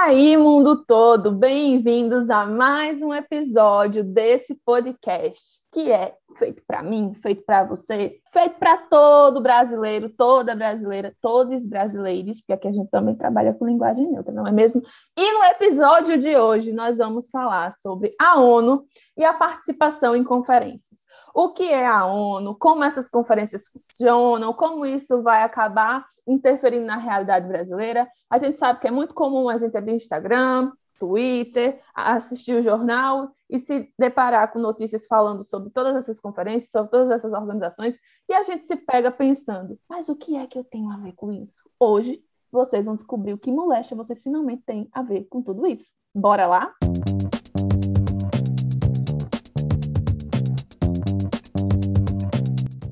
aí, mundo todo, bem-vindos a mais um episódio desse podcast, que é feito para mim, feito para você, feito para todo brasileiro, toda brasileira, todos brasileiros, porque aqui a gente também trabalha com linguagem neutra, não é mesmo? E no episódio de hoje nós vamos falar sobre a ONU e a participação em conferências o que é a ONU, como essas conferências funcionam, como isso vai acabar interferindo na realidade brasileira. A gente sabe que é muito comum a gente abrir Instagram, Twitter, assistir o jornal e se deparar com notícias falando sobre todas essas conferências, sobre todas essas organizações, e a gente se pega pensando, mas o que é que eu tenho a ver com isso? Hoje, vocês vão descobrir o que moléstia vocês finalmente têm a ver com tudo isso. Bora lá?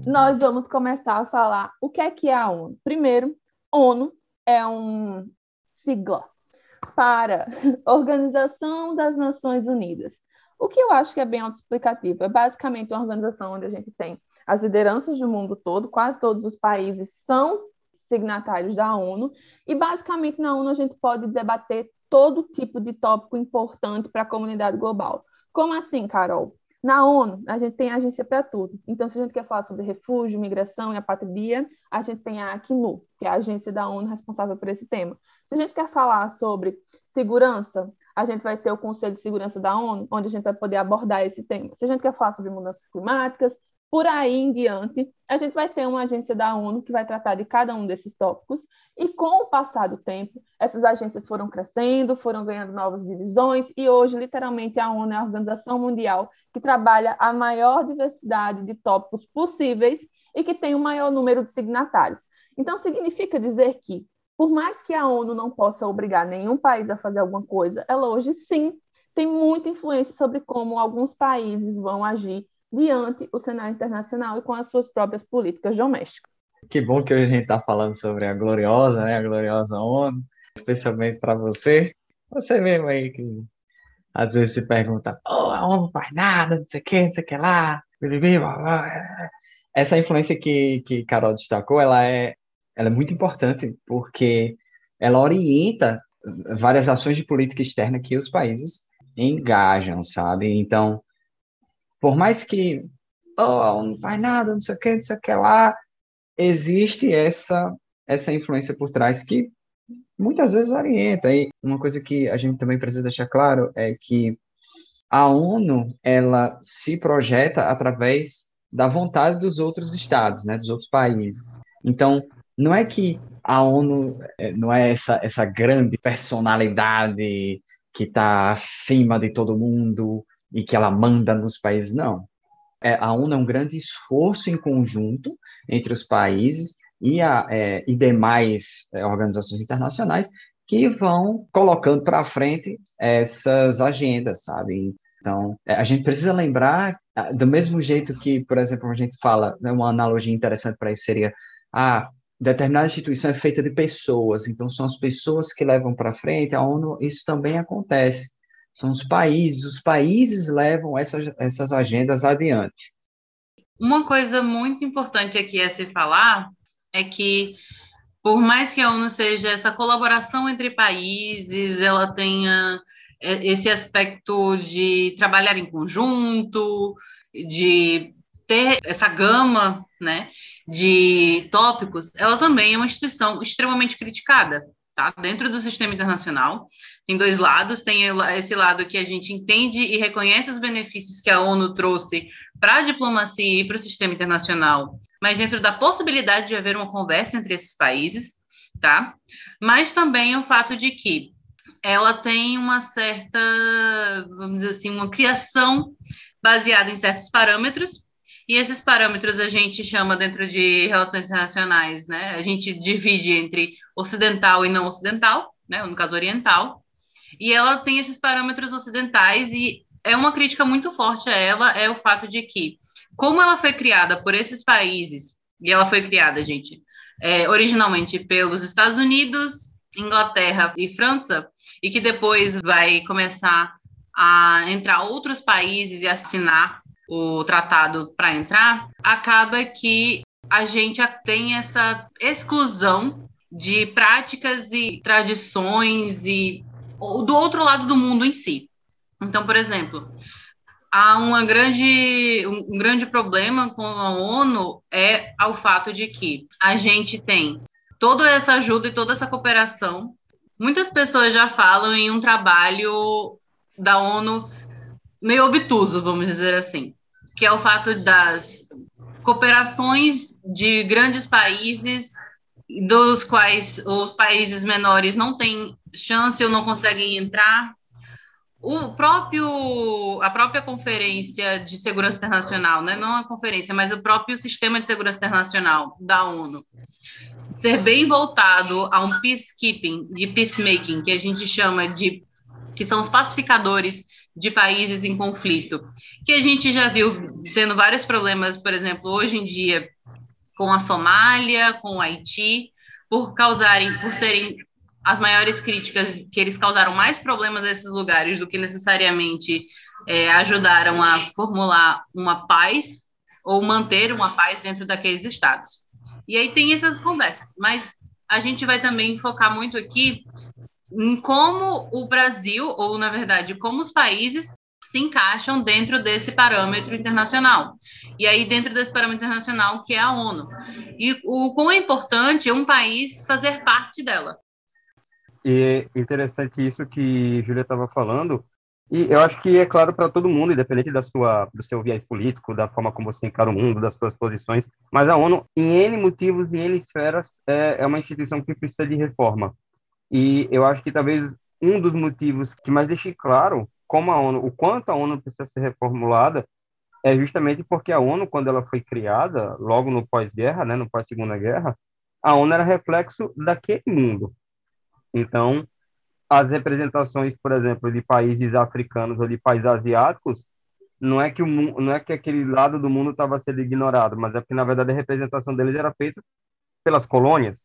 Nós vamos começar a falar o que é que é a ONU. Primeiro, ONU é um sigla para Organização das Nações Unidas. O que eu acho que é bem autoexplicativo. É basicamente uma organização onde a gente tem as lideranças do mundo todo, quase todos os países são signatários da ONU, e basicamente na ONU a gente pode debater todo tipo de tópico importante para a comunidade global. Como assim, Carol? Na ONU, a gente tem agência para tudo. Então, se a gente quer falar sobre refúgio, migração e apatria, a gente tem a ACNUR, que é a agência da ONU responsável por esse tema. Se a gente quer falar sobre segurança, a gente vai ter o Conselho de Segurança da ONU, onde a gente vai poder abordar esse tema. Se a gente quer falar sobre mudanças climáticas, por aí em diante, a gente vai ter uma agência da ONU que vai tratar de cada um desses tópicos, e com o passar do tempo, essas agências foram crescendo, foram ganhando novas divisões, e hoje, literalmente, a ONU é a organização mundial que trabalha a maior diversidade de tópicos possíveis e que tem o maior número de signatários. Então, significa dizer que, por mais que a ONU não possa obrigar nenhum país a fazer alguma coisa, ela hoje sim tem muita influência sobre como alguns países vão agir diante o cenário internacional e com as suas próprias políticas domésticas. Que bom que hoje a gente está falando sobre a gloriosa, né, a gloriosa ONU, especialmente para você, você mesmo aí que às vezes se pergunta, oh, a ONU não faz nada, não sei o que, não sei o que lá, essa influência que, que Carol destacou, ela é, ela é muito importante porque ela orienta várias ações de política externa que os países engajam, sabe? Então, por mais que oh, não faz nada, não sei o que, não sei o que lá, existe essa essa influência por trás que muitas vezes orienta. E uma coisa que a gente também precisa deixar claro é que a ONU ela se projeta através da vontade dos outros estados, né, dos outros países. Então, não é que a ONU é, não é essa essa grande personalidade que está acima de todo mundo e que ela manda nos países, não. É, a ONU é um grande esforço em conjunto entre os países e, a, é, e demais é, organizações internacionais que vão colocando para frente essas agendas, sabe? Então, é, a gente precisa lembrar, do mesmo jeito que, por exemplo, a gente fala, né, uma analogia interessante para isso seria, ah, determinada instituição é feita de pessoas, então são as pessoas que levam para frente, a ONU, isso também acontece. São os países, os países levam essas, essas agendas adiante. Uma coisa muito importante aqui a se falar é que, por mais que a ONU seja essa colaboração entre países, ela tenha é, esse aspecto de trabalhar em conjunto, de ter essa gama né, de tópicos, ela também é uma instituição extremamente criticada tá? Dentro do sistema internacional, tem dois lados, tem esse lado que a gente entende e reconhece os benefícios que a ONU trouxe para a diplomacia e para o sistema internacional, mas dentro da possibilidade de haver uma conversa entre esses países, tá? Mas também o fato de que ela tem uma certa, vamos dizer assim, uma criação baseada em certos parâmetros e esses parâmetros a gente chama dentro de relações internacionais, né? A gente divide entre ocidental e não ocidental, né? No caso oriental. E ela tem esses parâmetros ocidentais e é uma crítica muito forte a ela é o fato de que, como ela foi criada por esses países, e ela foi criada, gente, é, originalmente pelos Estados Unidos, Inglaterra e França, e que depois vai começar a entrar outros países e assinar o tratado para entrar, acaba que a gente tem essa exclusão de práticas e tradições e do outro lado do mundo em si. Então, por exemplo, há uma grande, um grande problema com a ONU é o fato de que a gente tem toda essa ajuda e toda essa cooperação. Muitas pessoas já falam em um trabalho da ONU meio obtuso, vamos dizer assim, que é o fato das cooperações de grandes países dos quais os países menores não têm chance ou não conseguem entrar. O próprio a própria conferência de segurança internacional, né, não a conferência, mas o próprio sistema de segurança internacional da ONU ser bem voltado a um peacekeeping, de peacemaking, que a gente chama de que são os pacificadores de países em conflito, que a gente já viu tendo vários problemas, por exemplo, hoje em dia com a Somália, com o Haiti, por causarem, por serem as maiores críticas que eles causaram mais problemas a esses lugares do que necessariamente é, ajudaram a formular uma paz ou manter uma paz dentro daqueles estados. E aí tem essas conversas, mas a gente vai também focar muito aqui em como o Brasil, ou na verdade, como os países se encaixam dentro desse parâmetro internacional. E aí, dentro desse parâmetro internacional, que é a ONU. E o quão é importante um país fazer parte dela. E interessante isso que Júlia estava falando, e eu acho que é claro para todo mundo, independente da sua, do seu viés político, da forma como você encara o mundo, das suas posições, mas a ONU, em N motivos e N esferas, é, é uma instituição que precisa de reforma. E eu acho que talvez um dos motivos que mais deixe claro como a ONU, o quanto a ONU precisa ser reformulada, é justamente porque a ONU, quando ela foi criada, logo no pós-guerra, né, no pós-segunda guerra, a ONU era reflexo daquele mundo. Então, as representações, por exemplo, de países africanos ou de países asiáticos, não é que o não é que aquele lado do mundo estava sendo ignorado, mas é que na verdade a representação deles era feita pelas colônias.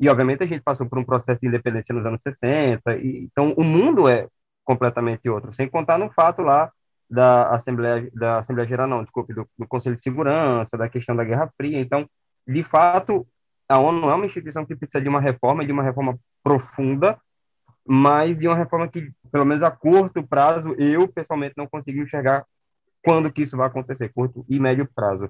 E obviamente a gente passou por um processo de independência nos anos 60, e, então o mundo é completamente outro, sem contar no fato lá da Assembleia da Assembleia Geral, não, desculpe, do, do Conselho de Segurança, da questão da Guerra Fria. Então, de fato, a ONU é uma instituição que precisa de uma reforma, de uma reforma profunda, mas de uma reforma que, pelo menos a curto prazo, eu pessoalmente não consigo enxergar quando que isso vai acontecer, curto e médio prazo.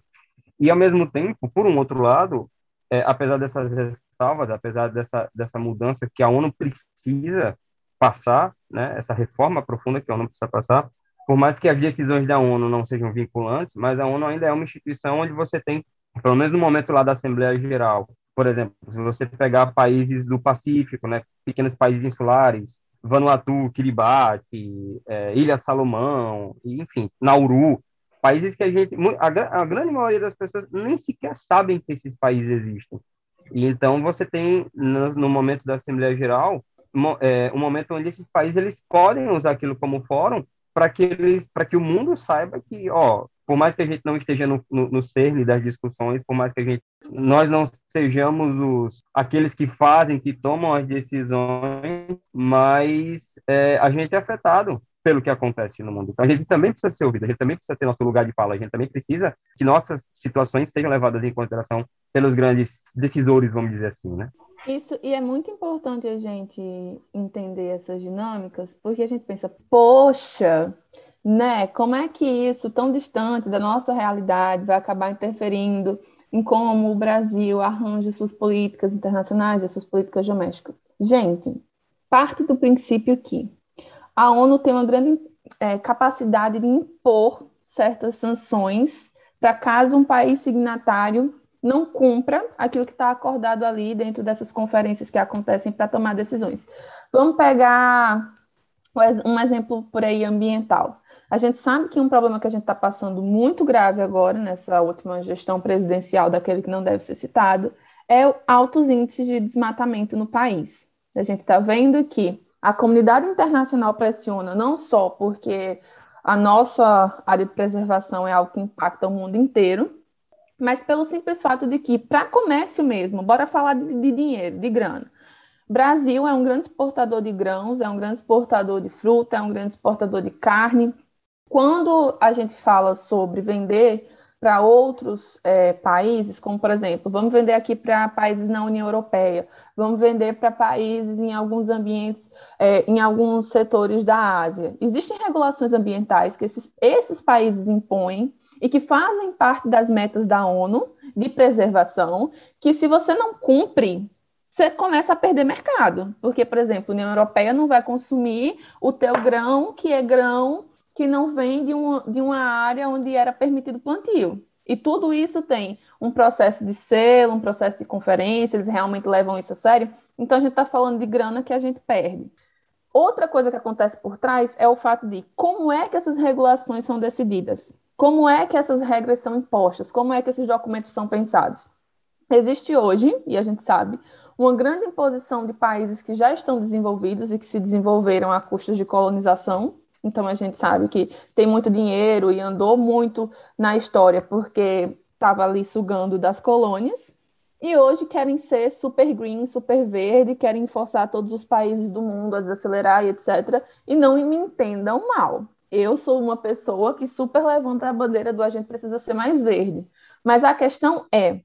E, ao mesmo tempo, por um outro lado, é, apesar dessas ressalvas, apesar dessa, dessa mudança que a ONU precisa passar, né, essa reforma profunda que a ONU precisa passar, por mais que as decisões da ONU não sejam vinculantes, mas a ONU ainda é uma instituição onde você tem, pelo menos no momento lá da Assembleia Geral, por exemplo, se você pegar países do Pacífico, né, pequenos países insulares, Vanuatu, Kiribati, é, Ilha Salomão, enfim, Nauru, países que a gente, a, a, grande maioria das pessoas nem sequer sabem que esses países existem. E então você tem no, no momento da Assembleia Geral é, um momento onde esses países eles podem usar aquilo como fórum para que eles, para que o mundo saiba que, ó, por mais que a gente não esteja no, no, no cerne das discussões, por mais que a gente, nós não sejamos os, aqueles que fazem, que tomam as decisões, mas é, a gente é afetado pelo que acontece no mundo. Então, a gente também precisa ser ouvido, a gente também precisa ter nosso lugar de fala, a gente também precisa que nossas situações sejam levadas em consideração pelos grandes decisores, vamos dizer assim, né? Isso, e é muito importante a gente entender essas dinâmicas, porque a gente pensa, poxa, né? Como é que isso, tão distante da nossa realidade, vai acabar interferindo em como o Brasil arranja suas políticas internacionais e suas políticas domésticas? Gente, parte do princípio que a ONU tem uma grande é, capacidade de impor certas sanções para caso um país signatário não cumpra aquilo que está acordado ali dentro dessas conferências que acontecem para tomar decisões. Vamos pegar um exemplo por aí ambiental. A gente sabe que um problema que a gente está passando muito grave agora, nessa última gestão presidencial, daquele que não deve ser citado, é altos índices de desmatamento no país. A gente está vendo que a comunidade internacional pressiona não só porque a nossa área de preservação é algo que impacta o mundo inteiro, mas pelo simples fato de que, para comércio mesmo, bora falar de, de dinheiro, de grana. Brasil é um grande exportador de grãos, é um grande exportador de fruta, é um grande exportador de carne, quando a gente fala sobre vender para outros é, países, como por exemplo, vamos vender aqui para países na União Europeia, vamos vender para países em alguns ambientes, é, em alguns setores da Ásia. Existem regulações ambientais que esses, esses países impõem e que fazem parte das metas da ONU de preservação, que se você não cumpre, você começa a perder mercado. Porque, por exemplo, a União Europeia não vai consumir o teu grão, que é grão que não vem de, um, de uma área onde era permitido plantio. E tudo isso tem um processo de selo, um processo de conferência, eles realmente levam isso a sério. Então a gente está falando de grana que a gente perde. Outra coisa que acontece por trás é o fato de como é que essas regulações são decididas, como é que essas regras são impostas, como é que esses documentos são pensados. Existe hoje, e a gente sabe, uma grande imposição de países que já estão desenvolvidos e que se desenvolveram a custos de colonização, então a gente sabe que tem muito dinheiro e andou muito na história porque estava ali sugando das colônias. E hoje querem ser super green, super verde, querem forçar todos os países do mundo a desacelerar e etc. E não me entendam mal. Eu sou uma pessoa que super levanta a bandeira do a gente precisa ser mais verde. Mas a questão é,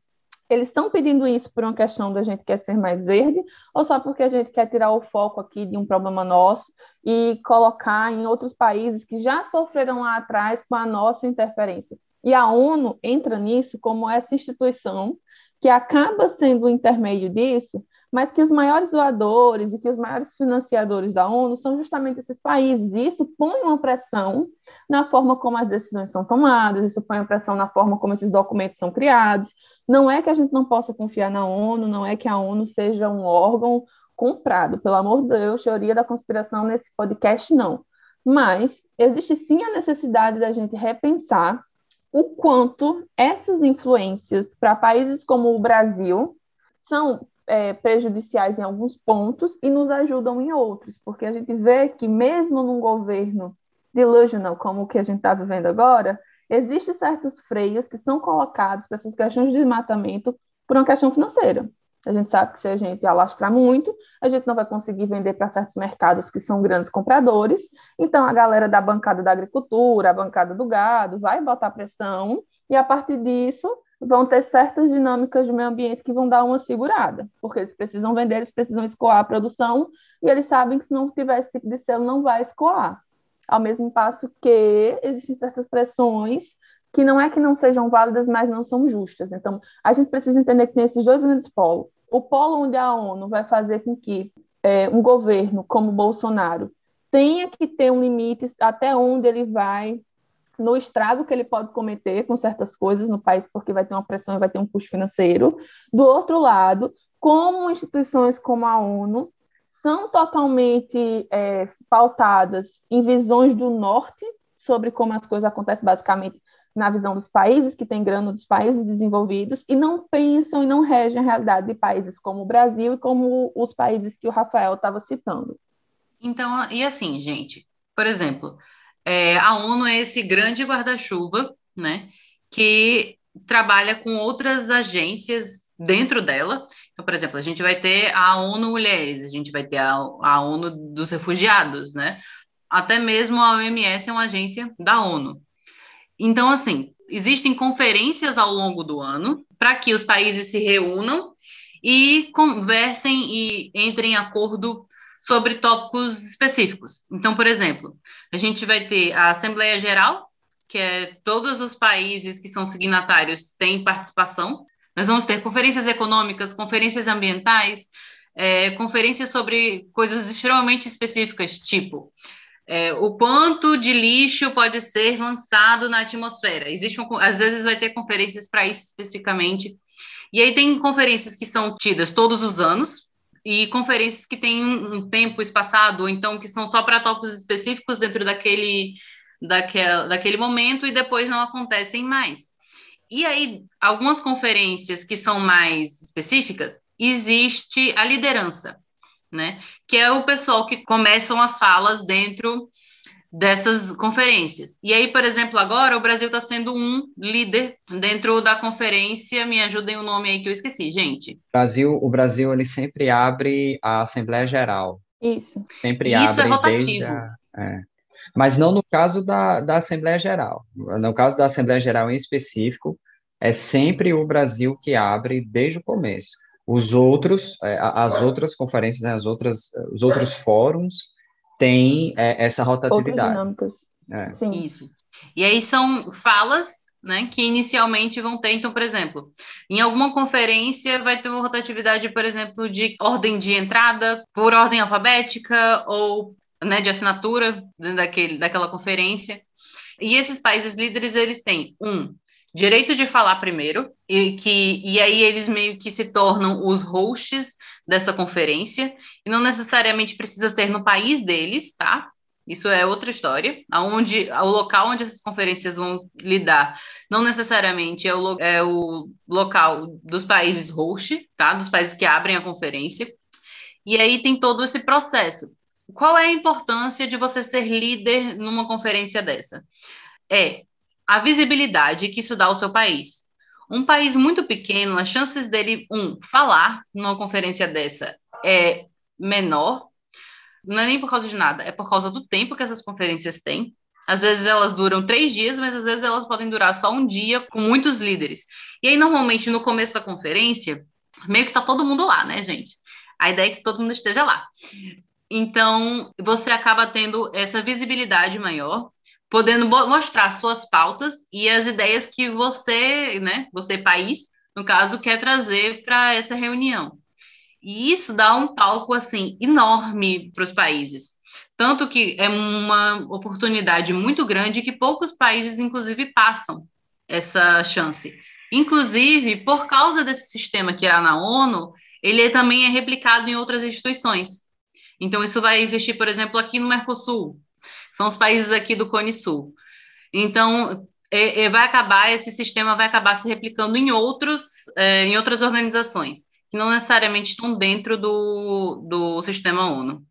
eles estão pedindo isso por uma questão da gente quer ser mais verde ou só porque a gente quer tirar o foco aqui de um problema nosso e colocar em outros países que já sofreram lá atrás com a nossa interferência? E a ONU entra nisso como essa instituição que acaba sendo o intermédio disso, mas que os maiores doadores e que os maiores financiadores da ONU são justamente esses países. E isso põe uma pressão na forma como as decisões são tomadas, isso põe uma pressão na forma como esses documentos são criados. Não é que a gente não possa confiar na ONU, não é que a ONU seja um órgão comprado, pelo amor de Deus, teoria da conspiração nesse podcast, não. Mas existe sim a necessidade da gente repensar o quanto essas influências para países como o Brasil são é, prejudiciais em alguns pontos e nos ajudam em outros, porque a gente vê que mesmo num governo delusional como o que a gente está vivendo agora, existem certos freios que são colocados para essas questões de desmatamento por uma questão financeira. A gente sabe que se a gente alastrar muito, a gente não vai conseguir vender para certos mercados que são grandes compradores. Então, a galera da bancada da agricultura, a bancada do gado, vai botar pressão, e a partir disso, vão ter certas dinâmicas do meio ambiente que vão dar uma segurada, porque eles precisam vender, eles precisam escoar a produção, e eles sabem que se não tiver esse tipo de selo, não vai escoar. Ao mesmo passo que existem certas pressões que não é que não sejam válidas, mas não são justas. Então, a gente precisa entender que tem esses dois grandes polos. O polo onde a ONU vai fazer com que é, um governo como Bolsonaro tenha que ter um limite até onde ele vai no estrago que ele pode cometer com certas coisas no país, porque vai ter uma pressão e vai ter um custo financeiro. Do outro lado, como instituições como a ONU são totalmente é, pautadas em visões do norte sobre como as coisas acontecem basicamente na visão dos países que têm grana, dos países desenvolvidos, e não pensam e não regem a realidade de países como o Brasil e como os países que o Rafael estava citando. Então, e assim, gente, por exemplo, é, a ONU é esse grande guarda-chuva, né, que trabalha com outras agências dentro dela. Então, por exemplo, a gente vai ter a ONU Mulheres, a gente vai ter a, a ONU dos Refugiados, né? Até mesmo a OMS é uma agência da ONU. Então, assim, existem conferências ao longo do ano para que os países se reúnam e conversem e entrem em acordo sobre tópicos específicos. Então, por exemplo, a gente vai ter a Assembleia Geral, que é todos os países que são signatários têm participação. Nós vamos ter conferências econômicas, conferências ambientais, é, conferências sobre coisas extremamente específicas, tipo é, o quanto de lixo pode ser lançado na atmosfera. Existe um, às vezes vai ter conferências para isso especificamente. E aí tem conferências que são tidas todos os anos, e conferências que têm um tempo espaçado, ou então que são só para tópicos específicos dentro daquele, daquele, daquele momento e depois não acontecem mais. E aí, algumas conferências que são mais específicas, existe a liderança, né? Que é o pessoal que começam as falas dentro dessas conferências. E aí, por exemplo, agora o Brasil está sendo um líder dentro da conferência. Me ajudem o nome aí que eu esqueci, gente. Brasil, o Brasil ele sempre abre a Assembleia Geral. Isso. Sempre Isso abre é rotativo. A, é. Mas não no caso da, da Assembleia Geral. No caso da Assembleia Geral em específico, é sempre o Brasil que abre desde o começo. Os outros, é, as outras conferências, né, as outras, os outros fóruns têm é, essa rotatividade. Outras dinâmicas. É. Isso. E aí são falas né, que inicialmente vão ter, então, por exemplo, em alguma conferência vai ter uma rotatividade, por exemplo, de ordem de entrada por ordem alfabética ou né, de assinatura daquele, daquela conferência. E esses países líderes, eles têm, um, direito de falar primeiro, e, que, e aí eles meio que se tornam os hosts dessa conferência, e não necessariamente precisa ser no país deles, tá? Isso é outra história. Aonde, o local onde essas conferências vão lidar não necessariamente é o, é o local dos países host, tá? Dos países que abrem a conferência. E aí tem todo esse processo. Qual é a importância de você ser líder numa conferência dessa? É a visibilidade que isso dá ao seu país. Um país muito pequeno, as chances dele, um, falar numa conferência dessa é menor, não é nem por causa de nada, é por causa do tempo que essas conferências têm. Às vezes elas duram três dias, mas às vezes elas podem durar só um dia com muitos líderes. E aí, normalmente, no começo da conferência, meio que tá todo mundo lá, né, gente? A ideia é que todo mundo esteja lá. Então, você acaba tendo essa visibilidade maior, podendo mostrar suas pautas e as ideias que você, né, você país, no caso, quer trazer para essa reunião. E isso dá um palco assim enorme para os países. Tanto que é uma oportunidade muito grande que poucos países, inclusive, passam essa chance. Inclusive, por causa desse sistema que há na ONU, ele também é replicado em outras instituições. Então, isso vai existir, por exemplo, aqui no Mercosul, são os países aqui do Cone Sul. Então, é, é, vai acabar, esse sistema vai acabar se replicando em, outros, é, em outras organizações, que não necessariamente estão dentro do, do sistema ONU.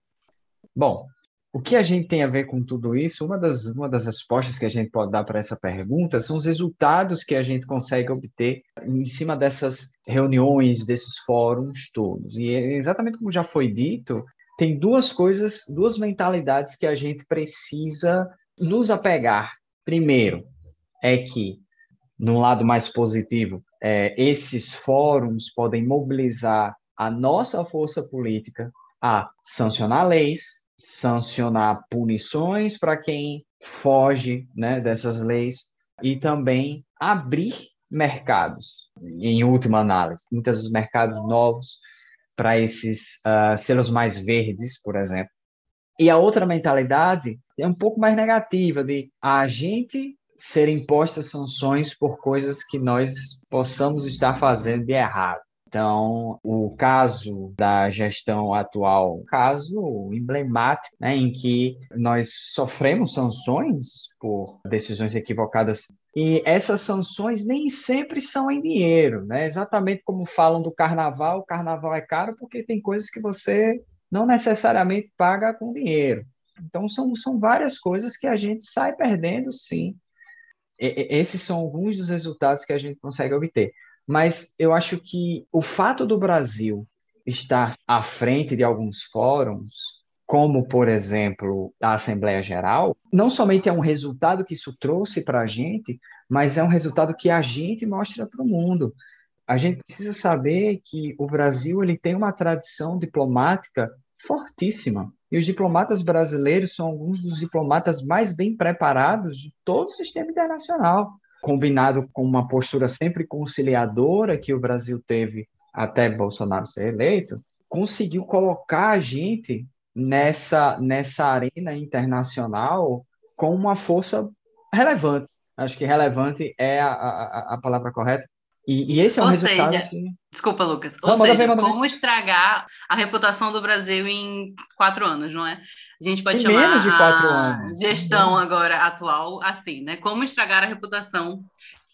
Bom, o que a gente tem a ver com tudo isso? Uma das, uma das respostas que a gente pode dar para essa pergunta são os resultados que a gente consegue obter em cima dessas reuniões, desses fóruns todos. E é exatamente como já foi dito, tem duas coisas, duas mentalidades que a gente precisa nos apegar. Primeiro, é que, no lado mais positivo, é, esses fóruns podem mobilizar a nossa força política a sancionar leis, sancionar punições para quem foge né, dessas leis e também abrir mercados, em última análise, muitos mercados novos para esses uh, selos mais verdes, por exemplo. E a outra mentalidade é um pouco mais negativa, de a gente ser impostas sanções por coisas que nós possamos estar fazendo de errado. Então, o caso da gestão atual, um caso emblemático, né, em que nós sofremos sanções por decisões equivocadas e essas sanções nem sempre são em dinheiro, né? Exatamente como falam do carnaval, o carnaval é caro porque tem coisas que você não necessariamente paga com dinheiro. Então, são, são várias coisas que a gente sai perdendo, sim. E, esses são alguns dos resultados que a gente consegue obter. Mas eu acho que o fato do Brasil estar à frente de alguns fóruns como, por exemplo, a Assembleia Geral, não somente é um resultado que isso trouxe para a gente, mas é um resultado que a gente mostra para o mundo. A gente precisa saber que o Brasil ele tem uma tradição diplomática fortíssima. E os diplomatas brasileiros são alguns dos diplomatas mais bem preparados de todo o sistema internacional, combinado com uma postura sempre conciliadora que o Brasil teve até Bolsonaro ser eleito, conseguiu colocar a gente nessa, nessa arena internacional com uma força relevante. Acho que relevante é a, a, a palavra correta. E, e esse é um Ou resultado seja, que... Desculpa, Lucas. Ou não, seja, como estragar a reputação do Brasil em quatro anos, não é? A gente pode em chamar menos de quatro a anos. gestão agora atual assim, né? Como estragar a reputação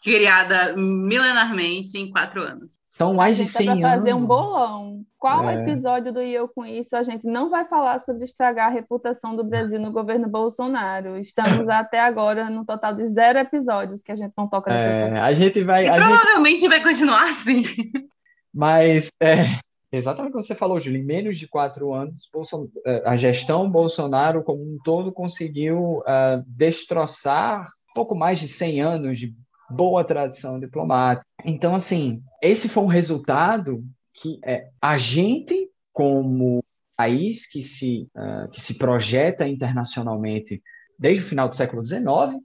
criada milenarmente em quatro anos. São mais de 100 anos. fazer um bolão. Qual é. episódio do E Eu Com Isso a gente não vai falar sobre estragar a reputação do Brasil no governo Bolsonaro? Estamos até agora no total de zero episódios que a gente não toca nesse é, A gente vai... E provavelmente gente... vai continuar assim. Mas, é, exatamente como você falou, Júlio, em menos de quatro anos, eh, a gestão Bolsonaro como um todo conseguiu uh, destroçar pouco mais de 100 anos de boa tradição diplomática. Então, assim, esse foi um resultado que é, a gente, como país que se, uh, que se projeta internacionalmente desde o final do século XIX, uh,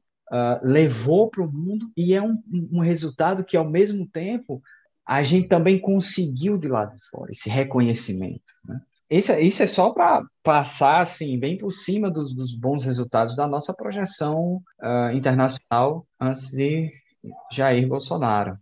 levou para o mundo e é um, um resultado que, ao mesmo tempo, a gente também conseguiu de lá de fora, esse reconhecimento. Né? Isso, é, isso é só para passar assim, bem por cima dos, dos, bons resultados da nossa projeção uh, internacional antes de Jair Bolsonaro.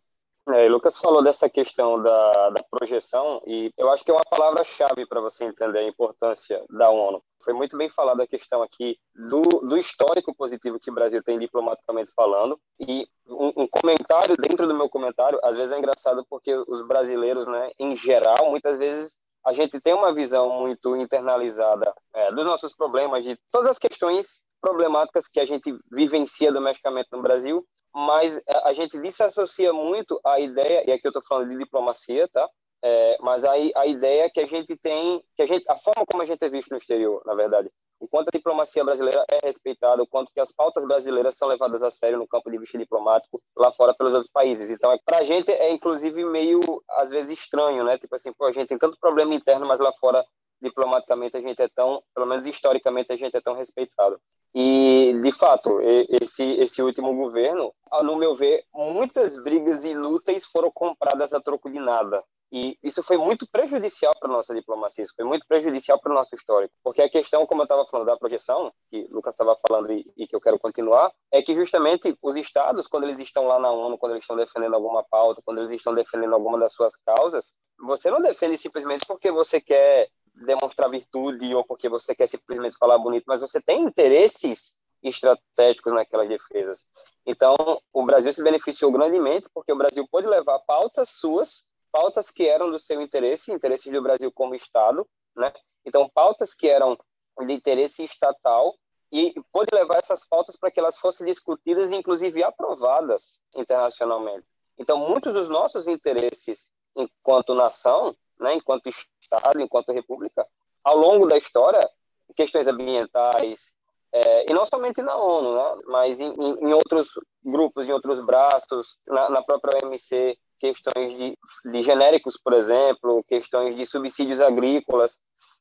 Lucas falou dessa questão da, da projeção e eu acho que é uma palavra-chave para você entender a importância da ONU. Foi muito bem falado a questão aqui do, do histórico positivo que o Brasil tem diplomaticamente falando e um, um, comentário dentro do meu comentário, às vezes é engraçado porque os brasileiros, né, em geral, muitas vezes a gente tem uma visão muito internalizada é, dos nossos problemas, de todas as questões problemáticas que a gente vivencia domesticamente no Brasil, mas a gente desassocia muito a ideia, e aqui eu estou falando de diplomacia, tá? É, mas a, a ideia que a gente tem, que a gente, a forma como a gente é visto no exterior, na verdade, o quanto a diplomacia brasileira é respeitada, o quanto que as pautas brasileiras são levadas a sério no campo de vista diplomático lá fora pelos outros países. Então, é, para a gente é inclusive meio às vezes estranho, né? Tipo assim, pô, a gente tem tanto problema interno, mas lá fora diplomaticamente a gente é tão, pelo menos historicamente a gente é tão respeitado. E de fato, esse esse último governo, no meu ver, muitas brigas inúteis foram compradas a troco de nada. E isso foi muito prejudicial para a nossa diplomacia, isso foi muito prejudicial para o nosso histórico. Porque a questão, como eu estava falando da projeção, que o Lucas estava falando e, e, que eu quero continuar, é que justamente os estados, quando eles estão lá na ONU, quando eles estão defendendo alguma pauta, quando eles estão defendendo alguma das suas causas, você não defende simplesmente porque você quer demonstrar virtude ou porque você quer simplesmente falar bonito, mas você tem interesses estratégicos naquelas defesas. Então, o Brasil se beneficiou grandemente porque o Brasil pôde levar pautas suas pautas que eram do seu interesse, interesse do Brasil como Estado, né? Então, pautas que eram de interesse estatal e pôde levar essas pautas para que elas fossem discutidas e, inclusive, aprovadas internacionalmente. Então, muitos dos nossos interesses enquanto nação, né, enquanto Estado, enquanto República, ao longo da história, questões ambientais, é, e não somente na ONU, né, mas em, em, outros grupos, em outros braços, na, na própria OMC, questões de, de genéricos, por exemplo, questões de subsídios agrícolas.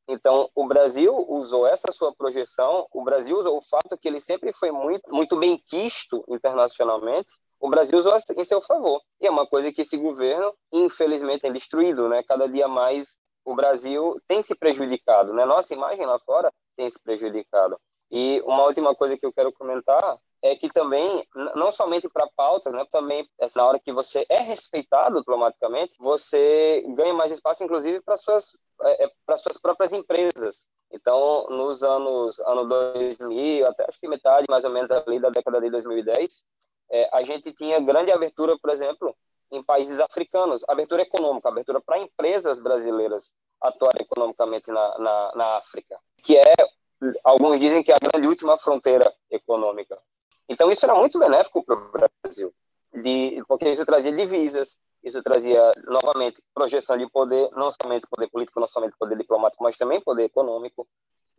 Então, o Brasil usou essa sua projeção, o Brasil usou o fato que ele sempre foi muito, muito bem quisto internacionalmente, o Brasil usou em seu favor. E é uma coisa que esse governo, infelizmente, tem destruído, né? Cada dia mais o Brasil tem se prejudicado, né? Nossa imagem lá fora tem se prejudicado. E uma última coisa que eu quero comentar é que também, não somente para pautas, né, também na hora que você é respeitado diplomaticamente, você ganha mais espaço, inclusive, para suas é, é para suas próprias empresas. Então, nos anos ano 2000, até acho que metade mais ou menos ali da década de 2010, é, a gente tinha grande abertura, por exemplo, em países africanos, abertura econômica, abertura para empresas brasileiras atuarem economicamente na, na, na África, que é, alguns dizem que é a grande última fronteira econômica. Então, isso era muito benéfico para o Brasil, de, porque isso trazia divisas, isso trazia, novamente, projeção de poder, não somente poder político, não somente poder diplomático, mas também poder econômico.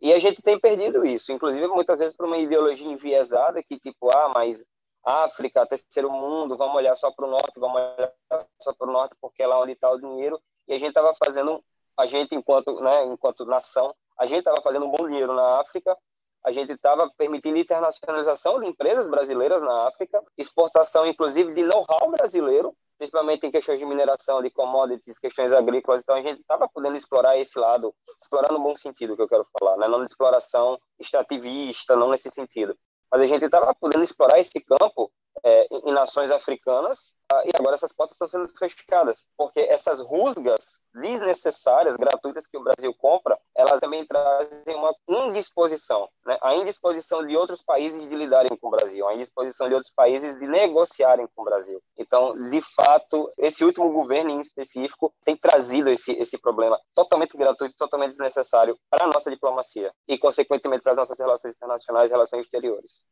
E a gente tem perdido isso, inclusive muitas vezes por uma ideologia enviesada que, tipo, ah, mas África, terceiro mundo, vamos olhar só para o norte, vamos olhar só para o norte porque é lá onde está o dinheiro. E a gente estava fazendo, a gente enquanto, né, enquanto nação, a gente estava fazendo um bom dinheiro na África a gente estava permitindo internacionalização de empresas brasileiras na África, exportação, inclusive, de know-how brasileiro, principalmente em questões de mineração, de commodities, questões agrícolas. Então, a gente estava podendo explorar esse lado, explorar no bom sentido que eu quero falar, né? não de exploração extrativista, não nesse sentido. Mas a gente estava podendo explorar esse campo é, em, nações africanas ah, e agora essas portas estão sendo fechadas, porque essas rusgas desnecessárias, gratuitas que o Brasil compra, elas também trazem uma indisposição, né? a indisposição de outros países de lidarem com o Brasil, a indisposição de outros países de negociarem com o Brasil. Então, de fato, esse último governo em específico tem trazido esse, esse problema totalmente gratuito, totalmente desnecessário para a nossa diplomacia e, consequentemente, para as nossas relações internacionais e relações exteriores.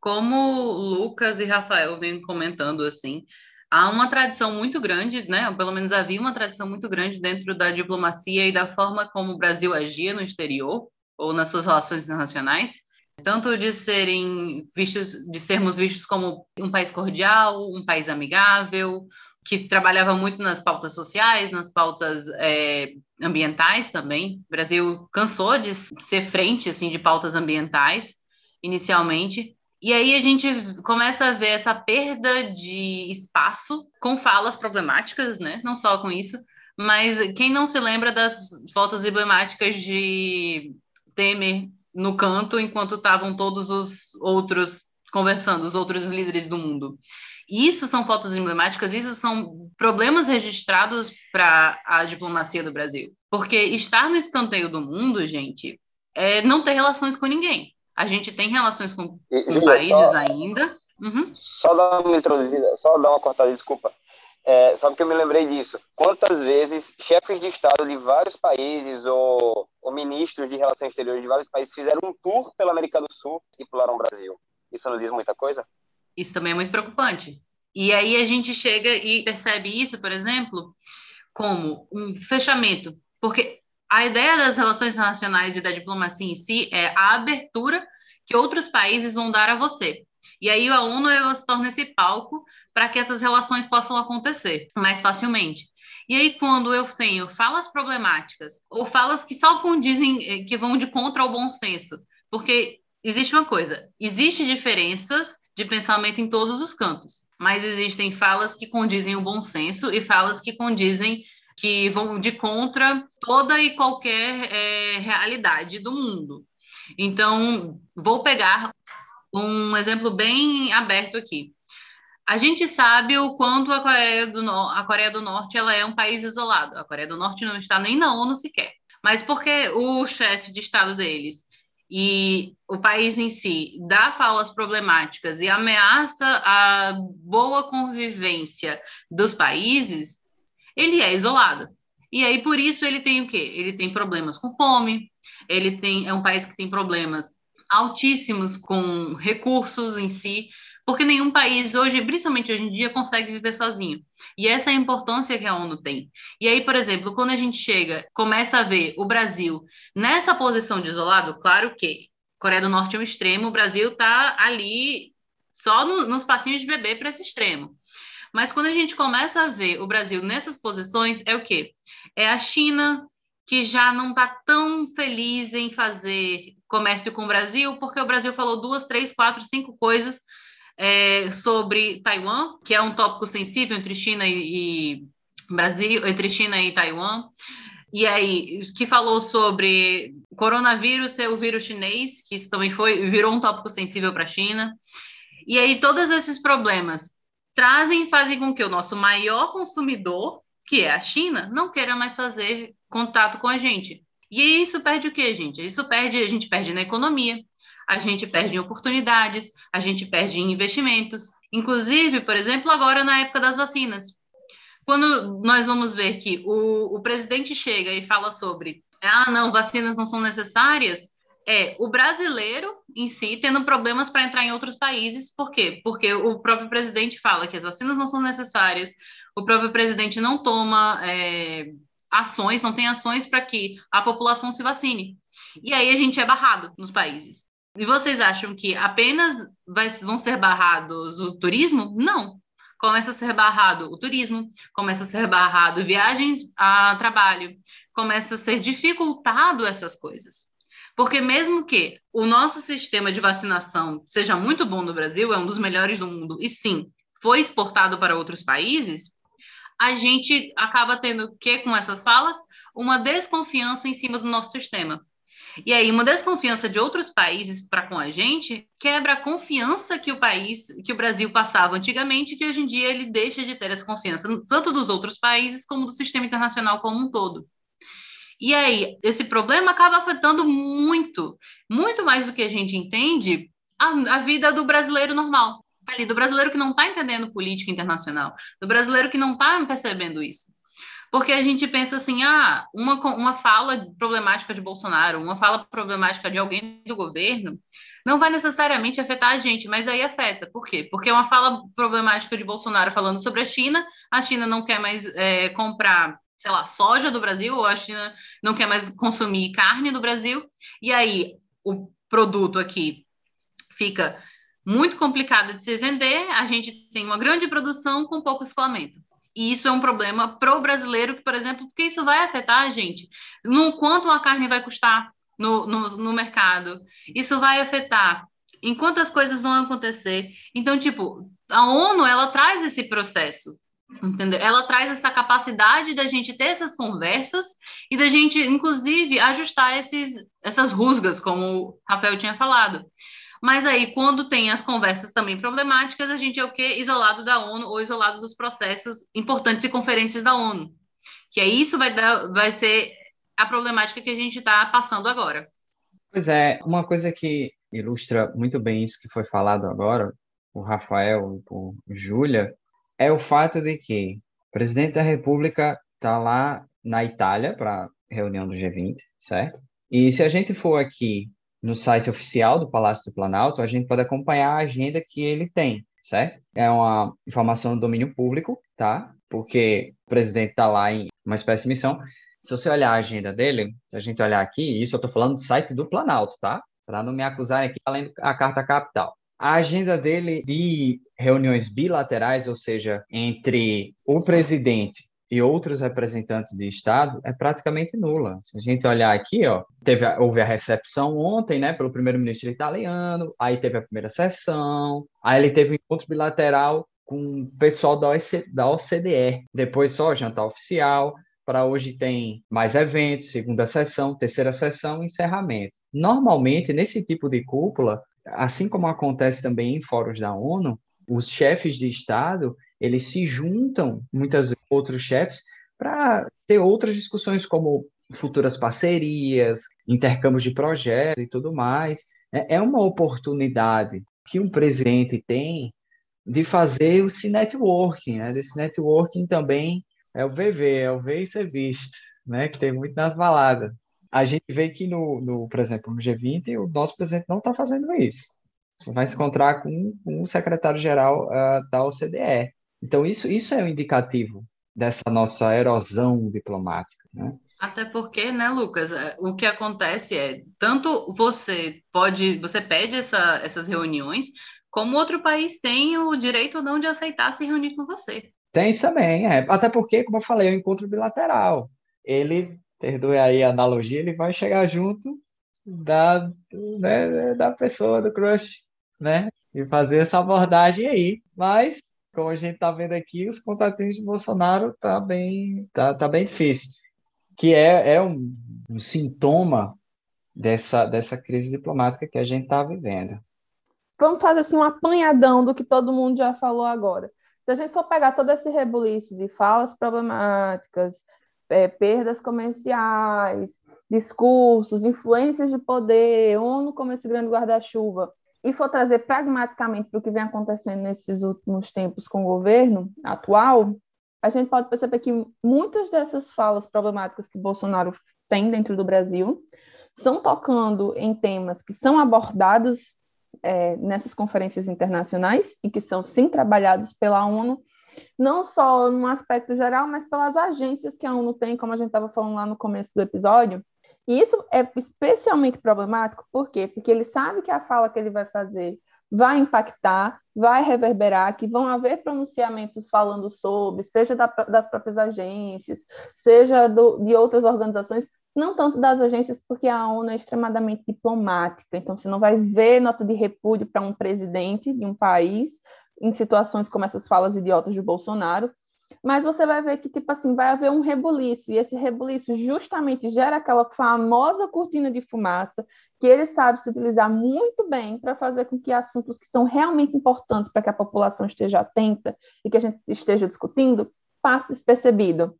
Como Lucas e Rafael vêm comentando assim, há uma tradição muito grande, né? Pelo menos havia uma tradição muito grande dentro da diplomacia e da forma como o Brasil agia no exterior ou nas suas relações internacionais, tanto de serem vistos, de sermos vistos como um país cordial, um país amigável, que trabalhava muito nas pautas sociais, nas pautas é, ambientais também. O Brasil cansou de ser frente assim de pautas ambientais inicialmente. E aí a gente começa a ver essa perda de espaço com falas problemáticas, né? Não só com isso, mas quem não se lembra das fotos emblemáticas de Temer no canto enquanto estavam todos os outros conversando, os outros líderes do mundo. Isso são fotos emblemáticas, isso são problemas registrados para a diplomacia do Brasil. Porque estar no escanteio do mundo, gente, é não ter relações com ninguém. A gente tem relações com, com países só, ainda. Uhum. Só dar uma introduzida, só dar uma cortada, desculpa. É, só porque eu me lembrei disso. Quantas vezes chefes de Estado de vários países ou, ou ministros de relações exteriores de vários países fizeram um tour pela América do Sul e pularam o Brasil? Isso não diz muita coisa? Isso também é muito preocupante. E aí a gente chega e percebe isso, por exemplo, como um fechamento, porque a ideia das relações internacionais e da diplomacia em si é a abertura que outros países vão dar a você. E aí a ONU ela se torna esse palco para que essas relações possam acontecer mais facilmente. E aí quando eu tenho falas problemáticas ou falas que só condizem, eh, que vão de contra ao bom senso, porque existe uma coisa, existe diferenças de pensamento em todos os campos, mas existem falas que condizem o bom senso e falas que condizem que vão de contra toda e qualquer é, realidade do mundo. Então, vou pegar um exemplo bem aberto aqui. A gente sabe o quanto a Coreia do, a Coreia do Norte ela é um país isolado. A Coreia do Norte não está nem na ONU sequer. Mas porque o chefe de Estado deles e o país em si dá falas problemáticas e ameaça a boa convivência dos países, ele é isolado. E aí, por isso, ele tem o quê? Ele tem problemas com fome, ele tem, é um país que tem problemas altíssimos com recursos em si, porque nenhum país hoje, principalmente hoje em dia, consegue viver sozinho. E essa é a importância que a ONU tem. E aí, por exemplo, quando a gente chega, começa a ver o Brasil nessa posição de isolado, claro que Coreia do Norte é um extremo, o Brasil está ali só no, nos passinhos de bebê para esse extremo. Mas quando a gente começa a ver o Brasil nessas posições, é o quê? É a China que já não está tão feliz em fazer comércio com o Brasil, porque o Brasil falou duas, três, quatro, cinco coisas é, sobre Taiwan, que é um tópico sensível entre China e, Brasil, entre China e Taiwan. E aí, que falou sobre coronavírus ser o vírus chinês, que isso também foi virou um tópico sensível para a China. E aí, todos esses problemas trazem e fazem com que o nosso maior consumidor, que é a China, não queira mais fazer contato com a gente. E isso perde o quê, gente? Isso perde, a gente perde na economia, a gente perde em oportunidades, a gente perde em investimentos. Inclusive, por exemplo, agora na época das vacinas. Quando nós vamos ver que o, o presidente chega e fala sobre ah, não, vacinas não são necessárias, é o brasileiro em si tendo problemas para entrar em outros países. Por quê? Porque o próprio presidente fala que as vacinas não são necessárias, o próprio presidente não toma é, ações, não tem ações para que a população se vacine. E aí a gente é barrado nos países. E vocês acham que apenas vai, vão ser barrados o turismo? Não. Começa a ser barrado o turismo, começa a ser barrado viagens a trabalho, começa a ser dificultado essas coisas. Porque mesmo que o nosso sistema de vacinação seja muito bom no Brasil, é um dos melhores do mundo, e sim, foi exportado para outros países, a gente acaba tendo que, com essas falas, uma desconfiança em cima do nosso sistema. E aí, uma desconfiança de outros países para com a gente quebra a confiança que o país, que o Brasil passava antigamente, que hoje em dia ele deixa de ter essa confiança, tanto dos outros países como do sistema internacional como um todo. E aí, esse problema acaba afetando muito, muito mais do que a gente entende, a, a vida do brasileiro normal. Ali, do brasileiro que não está entendendo política internacional, do brasileiro que não está percebendo isso. porque a gente pensa assim, ah, uma, uma fala problemática de Bolsonaro, uma fala problemática de alguém do governo, não vai necessariamente afetar a gente, mas aí afeta. Por quê? Porque uma fala problemática de Bolsonaro falando sobre a China, a China não quer mais é, comprar, sei lá, soja do Brasil, ou a China não quer mais consumir carne do Brasil, e aí o produto aqui fica muito complicado de se vender, a gente tem uma grande produção com pouco escoamento. E isso é um problema para o brasileiro, por exemplo, porque isso vai afetar a gente. No quanto a carne vai custar, no, no, no mercado. Isso vai afetar em quantas coisas vão acontecer. Então, tipo, a ONU, ela traz esse processo, entendeu? Ela traz essa capacidade da gente ter essas conversas e da gente, inclusive, ajustar esses, essas rusgas, como o Rafael tinha falado. Mas aí, quando tem as conversas também problemáticas, a gente é o quê? Isolado da ONU ou isolado dos processos importantes e conferências da ONU. Que aí isso vai, dar, vai ser a problemática que a gente está passando agora. Pois é, uma coisa que ilustra muito bem isso que foi falado agora, por Rafael e por Júlia, é o fato de que o presidente da República está lá na Itália para reunião do G20, certo? E se a gente for aqui no site oficial do Palácio do Planalto, a gente pode acompanhar a agenda que ele tem, certo? É uma informação do domínio público, tá? Porque o presidente está lá em uma espécie de missão, se você olhar a agenda dele, se a gente olhar aqui, isso eu estou falando do site do Planalto, tá? Para não me acusarem aqui além da carta capital. A agenda dele de reuniões bilaterais, ou seja, entre o presidente e outros representantes de Estado, é praticamente nula. Se a gente olhar aqui, ó, teve, houve a recepção ontem, né, pelo primeiro-ministro italiano, aí teve a primeira sessão, aí ele teve um encontro bilateral com o pessoal da, da OCDE, depois só jantar oficial, para hoje tem mais eventos, segunda sessão, terceira sessão, encerramento. Normalmente, nesse tipo de cúpula, assim como acontece também em fóruns da ONU, os chefes de Estado, eles se juntam, muitas outros chefes, para ter outras discussões como futuras parcerias, intercâmbios de projetos e tudo mais. É, é uma oportunidade que um presidente tem de fazer esse networking, né? desse networking também é o VV, é o ver e ser visto, né? Que tem muito nas baladas. A gente vê que no, no por exemplo, no G20, o nosso presidente não está fazendo isso. Você vai se encontrar com, com o secretário-geral uh, da OCDE. Então, isso, isso é um indicativo dessa nossa erosão diplomática, né? Até porque, né, Lucas, é, o que acontece é, tanto você pode, você pede essa, essas reuniões, como outro país tem o direito ou não de aceitar se reunir com você. Tem isso também, é. Até porque, como eu falei, é um encontro bilateral. Ele, perdoe aí a analogia, ele vai chegar junto da, né, da pessoa, do crush, né? E fazer essa abordagem aí. Mas, como a gente está vendo aqui, os contatinhos de Bolsonaro tá bem, tá, tá bem difícil. Que é, é um, um sintoma dessa, dessa crise diplomática que a gente está vivendo. Vamos fazer assim um apanhadão do que todo mundo já falou agora. Se a gente for pegar todo esse rebuliço de falas problemáticas, é, perdas comerciais, discursos, influências de poder, ONU como esse grande guarda-chuva, e for trazer pragmaticamente para o que vem acontecendo nesses últimos tempos com o governo atual, a gente pode perceber que muitas dessas falas problemáticas que Bolsonaro tem dentro do Brasil são tocando em temas que são abordados é, nessas conferências internacionais e que são sim trabalhados pela ONU, não só no aspecto geral, mas pelas agências que a ONU tem, como a gente estava falando lá no começo do episódio. E isso é especialmente problemático, por quê? Porque ele sabe que a fala que ele vai fazer vai impactar, vai reverberar, que vão haver pronunciamentos falando sobre, seja da, das próprias agências, seja do, de outras organizações, não tanto das agências, porque a ONU é extremamente diplomática, então você não vai ver nota de repúdio para um presidente de um país em situações como essas falas idiotas de Bolsonaro, mas você vai ver que, tipo assim, vai haver um rebuliço, e esse rebuliço justamente gera aquela famosa cortina de fumaça que ele sabe se utilizar muito bem para fazer com que assuntos que são realmente importantes para que a população esteja atenta e que a gente esteja discutindo passe despercebido.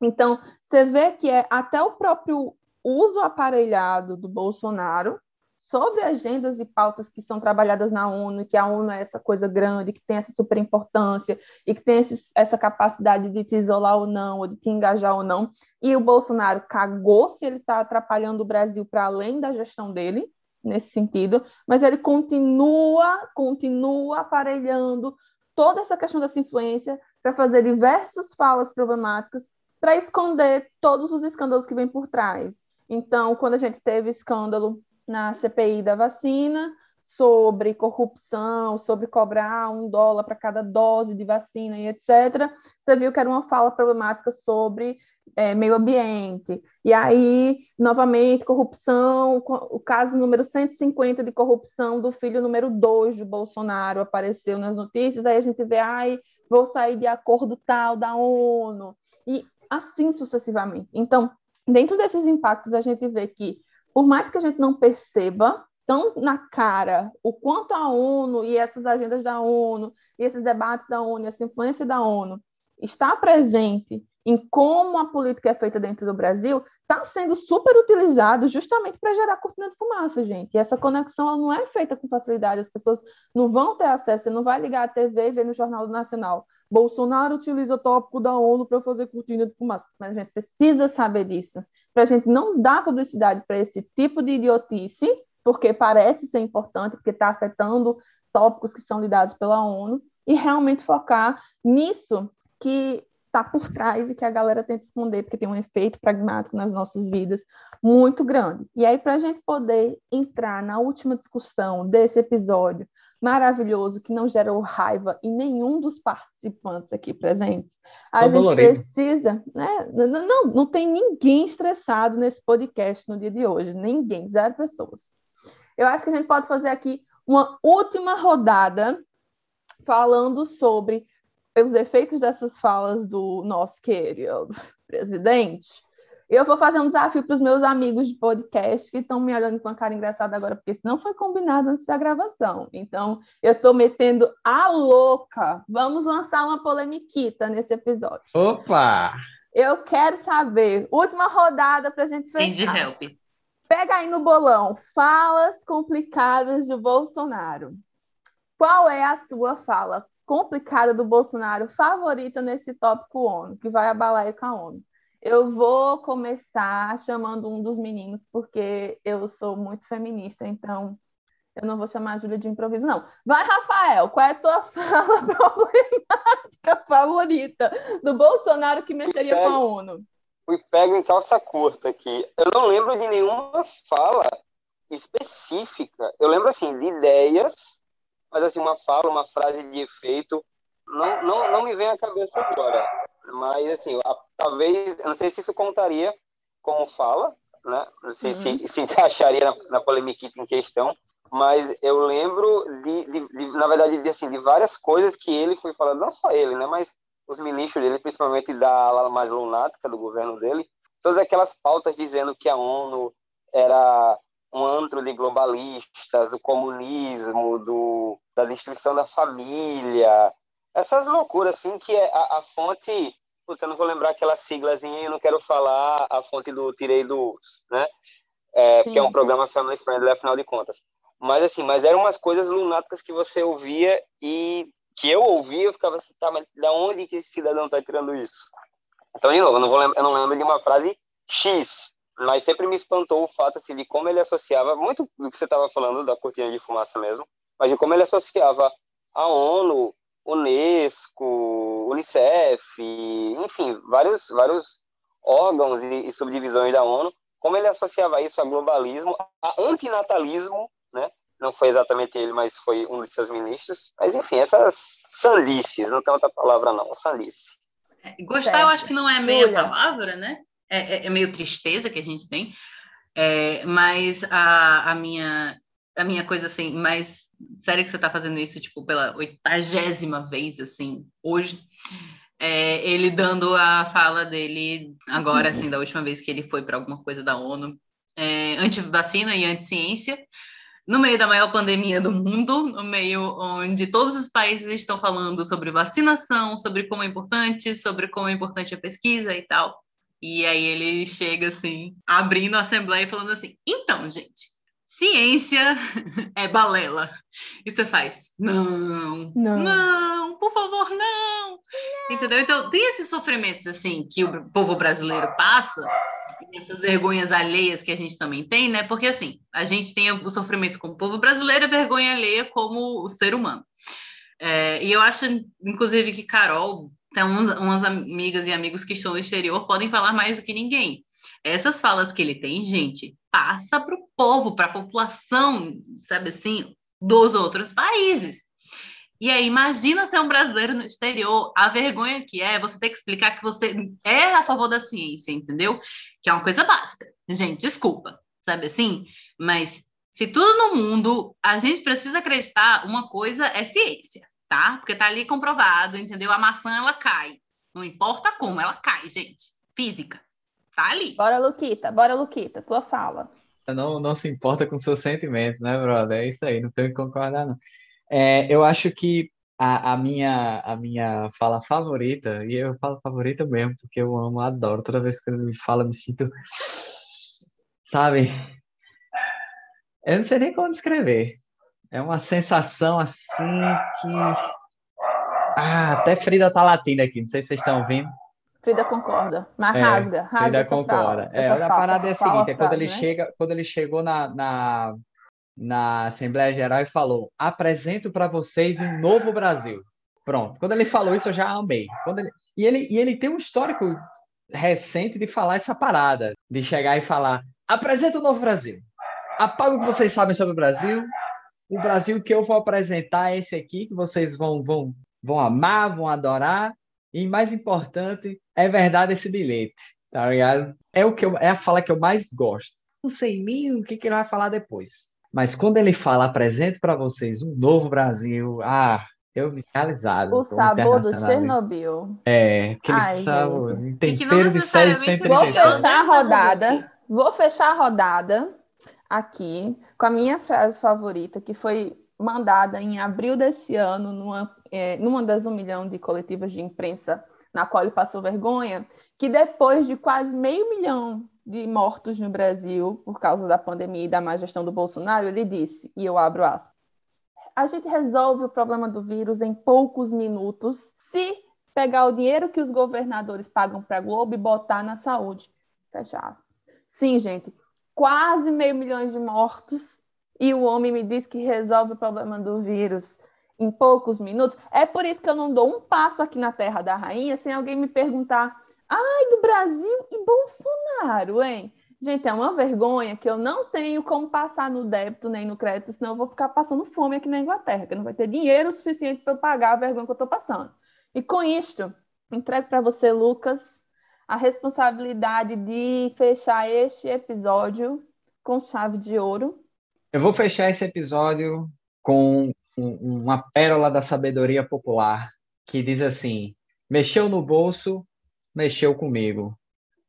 Então, você vê que é até o próprio uso aparelhado do Bolsonaro sobre agendas e pautas que são trabalhadas na ONU, que a ONU é essa coisa grande, que tem essa super importância e que tem esse, essa capacidade de te isolar ou não, ou de te engajar ou não. E o Bolsonaro cagou se ele está atrapalhando o Brasil para além da gestão dele, nesse sentido, mas ele continua, continua aparelhando toda essa questão dessa influência para fazer diversas falas problemáticas para esconder todos os escândalos que vêm por trás. Então, quando a gente teve escândalo na CPI da vacina sobre corrupção, sobre cobrar um dólar para cada dose de vacina e etc., você viu que era uma fala problemática sobre é, meio ambiente. E aí, novamente, corrupção, o caso número 150 de corrupção do filho número 2 de Bolsonaro apareceu nas notícias, aí a gente vê, ai, vou sair de acordo tal da ONU, e assim sucessivamente. Então, dentro desses impactos, a gente vê que, por mais que a gente não perceba tão na cara o quanto a ONU e essas agendas da ONU, e esses debates da ONU, essa influência da ONU está presente em como a política é feita dentro do Brasil, está sendo super utilizado justamente para gerar cortina de fumaça, gente. E essa conexão não é feita com facilidade, as pessoas não vão ter acesso, você não vai ligar a TV e ver no Jornal Nacional. Bolsonaro utiliza o tópico da ONU para fazer cortina de fumaça. Mas a gente precisa saber disso, para a gente não dar publicidade para esse tipo de idiotice, porque parece ser importante, porque está afetando tópicos que são lidados pela ONU, e realmente focar nisso que está por trás e que a galera tenta esconder, porque tem um efeito pragmático nas nossas vidas muito grande. E aí, para a gente poder entrar na última discussão desse episódio maravilhoso, que não gerou raiva em nenhum dos participantes aqui presentes, a gente dolorido. precisa. Né? Não, não, não tem ninguém estressado nesse podcast no dia de hoje, ninguém, zero pessoas. Eu acho que a gente pode fazer aqui uma última rodada falando sobre os efeitos dessas falas do nosso querido presidente, eu vou fazer um desafio para os meus amigos de podcast que estão me olhando com uma cara engraçada agora, porque isso não foi combinado antes da gravação. Então, eu estou metendo a louca. Vamos lançar uma polemiquita nesse episódio. Opa! Eu quero saber, última rodada para a gente fechar. help. Pega aí no bolão, falas complicadas de Bolsonaro. Qual é a sua fala complicada do Bolsonaro favorita nesse tópico ONU, que vai abalar com a ONU. Eu vou começar chamando um dos meninos, porque eu sou muito feminista, então eu não vou chamar a Júlia de improviso, não. Vai, Rafael, qual é a tua fala problemática favorita do Bolsonaro que mexeria pego, com a ONU? Fui pego em calça curta aqui. Eu não lembro de nenhuma fala específica. Eu lembro, assim, de ideias mas assim, uma fala, uma frase de efeito, não, não, não me vem à cabeça agora. Mas assim, a, talvez, não sei se isso contaria como fala, né? Não sei uhum. se se encaixaria na, na polêmica em questão, mas eu lembro de, de, de, na verdade, de, assim, de várias coisas que ele foi falando, não só ele, né? Mas os ministros dele, principalmente da ala mais lunática do governo dele, todas aquelas pautas dizendo que a ONU era um antro de globalistas, do comunismo, do, da destruição da família, essas loucuras, assim, que é a, a fonte, putz, eu não vou lembrar aquela siglazinha, eu não quero falar a fonte do Tirei do né? É, que é um programa family friendly, afinal de contas. Mas, assim, mas eram umas coisas lunáticas que você ouvia e que eu ouvia, eu ficava assim, tá, mas da onde que esse cidadão tá tirando isso? Então, de novo, eu não, vou lembrar, eu não lembro de uma frase X, mas sempre me espantou o fato assim, de como ele associava, muito do que você estava falando da cortina de fumaça mesmo, mas de como ele associava a ONU, Unesco, Unicef, enfim, vários, vários órgãos e, e subdivisões da ONU, como ele associava isso a globalismo, a antinatalismo, né? Não foi exatamente ele, mas foi um de seus ministros. Mas, enfim, essas sandices, não tem outra palavra não, sandice. Gostar, eu acho que não é meia palavra, né? É, é, é, meio tristeza que a gente tem, é, mas a, a, minha, a minha coisa assim, mais sério que você está fazendo isso, tipo, pela oitagésima vez, assim, hoje, é, ele dando a fala dele agora, assim, da última vez que ele foi para alguma coisa da ONU, é, anti-vacina e anti-ciência, no meio da maior pandemia do mundo, no meio onde todos os países estão falando sobre vacinação, sobre como é importante, sobre como é importante a pesquisa e tal. E aí ele chega assim, abrindo a assembleia e falando assim: então, gente, ciência é balela. E você faz, não, não, não, por favor, não. não. Entendeu? Então, tem esses sofrimentos, assim, que o povo brasileiro passa, essas vergonhas alheias que a gente também tem, né? Porque, assim, a gente tem o sofrimento como povo brasileiro e a vergonha alheia como o ser humano. É, e eu acho, inclusive, que Carol, tem uns, umas amigas e amigos que estão no exterior, podem falar mais do que ninguém. Essas falas que ele tem, gente, passa para o povo, para a população, sabe assim, dos outros países. E aí, imagina ser um brasileiro no exterior, a vergonha que é você ter que explicar que você é a favor da ciência, entendeu? Que é uma coisa básica. Gente, desculpa, sabe assim? Mas se tudo no mundo a gente precisa acreditar, uma coisa é ciência, tá? Porque tá ali comprovado, entendeu? A maçã ela cai. Não importa como, ela cai, gente. Física. Tá ali. Bora, Luquita, bora, Luquita, tua fala. Não, não se importa com seus sentimentos, né, brother? É isso aí, não tenho que concordar, não. É, eu acho que a, a, minha, a minha fala favorita, e eu falo favorita mesmo, porque eu amo, adoro. Toda vez que ele me fala, me sinto. Sabe? Eu não sei nem como descrever. É uma sensação assim que. Ah, até Frida tá latindo aqui, não sei se vocês estão ouvindo. Frida concorda, mas é, rasga, rasga. Frida concorda. é, a parada é a seguinte: é quando ele né? chega, quando ele chegou na, na, na Assembleia Geral e falou: apresento para vocês um novo Brasil. Pronto. Quando ele falou isso, eu já amei. Quando ele, e, ele, e ele tem um histórico recente de falar essa parada, de chegar e falar: apresenta o novo Brasil. Apaga o que vocês sabem sobre o Brasil. O Brasil que eu vou apresentar é esse aqui, que vocês vão, vão, vão amar, vão adorar. E mais importante, é verdade esse bilhete, tá ligado? É o que eu, é a fala que eu mais gosto. Não sei nem o que, que ele vai falar depois. Mas quando ele fala, apresento para vocês um novo Brasil, ah, eu me realizado. O sabor do Chernobyl. É, aquele Ai, sabor, gente. tempero de 630 Vou fechar a rodada, vou fechar a rodada aqui com a minha frase favorita, que foi mandada em abril desse ano, numa, é, numa das um milhão de coletivas de imprensa na qual ele passou vergonha, que depois de quase meio milhão de mortos no Brasil por causa da pandemia e da má gestão do Bolsonaro, ele disse, e eu abro aspas, a gente resolve o problema do vírus em poucos minutos se pegar o dinheiro que os governadores pagam para a Globo e botar na saúde. Fecha aspas. Sim, gente, quase meio milhão de mortos e o homem me diz que resolve o problema do vírus em poucos minutos. É por isso que eu não dou um passo aqui na Terra da Rainha sem alguém me perguntar: ai, do Brasil e Bolsonaro, hein? Gente, é uma vergonha que eu não tenho como passar no débito nem no crédito, senão eu vou ficar passando fome aqui na Inglaterra, que não vai ter dinheiro suficiente para eu pagar a vergonha que eu estou passando. E com isto, entrego para você, Lucas, a responsabilidade de fechar este episódio com chave de ouro eu vou fechar esse episódio com uma pérola da sabedoria popular que diz assim: mexeu no bolso, mexeu comigo.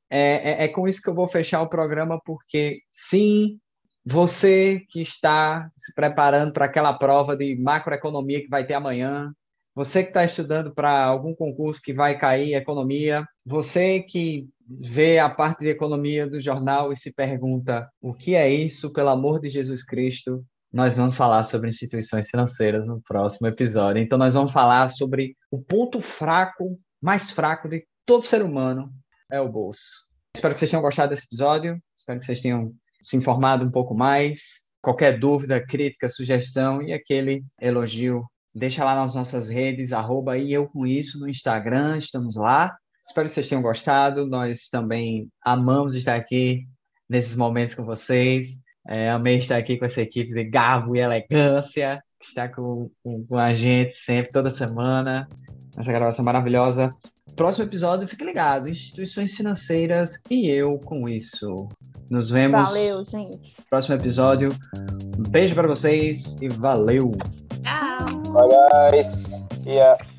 É, é, é, com isso que eu vou fechar o programa, porque sim, você que está se preparando para aquela prova de macroeconomia que vai ter amanhã, você que está estudando para algum concurso que vai cair economia, você que vê a parte de economia do jornal e se pergunta o que é isso, pelo amor de Jesus Cristo, nós vamos falar sobre instituições financeiras no próximo episódio. Então, nós vamos falar sobre o ponto fraco, mais fraco de todo ser humano, é o bolso. Espero que vocês tenham gostado desse episódio, espero que vocês tenham se informado um pouco mais. Qualquer dúvida, crítica, sugestão e aquele elogio, deixa lá nas nossas redes, arroba e eu com isso no Instagram, estamos lá. Espero que vocês tenham gostado. Nós também amamos estar aqui nesses momentos com vocês. É, amei estar aqui com essa equipe de garbo e elegância, que está com, com, com a gente sempre, toda semana. Essa gravação maravilhosa. Próximo episódio, fique ligado. Instituições financeiras e eu com isso. Nos vemos. Valeu, gente. Próximo episódio. Um beijo para vocês e valeu. Tchau. Bye, guys. Ya.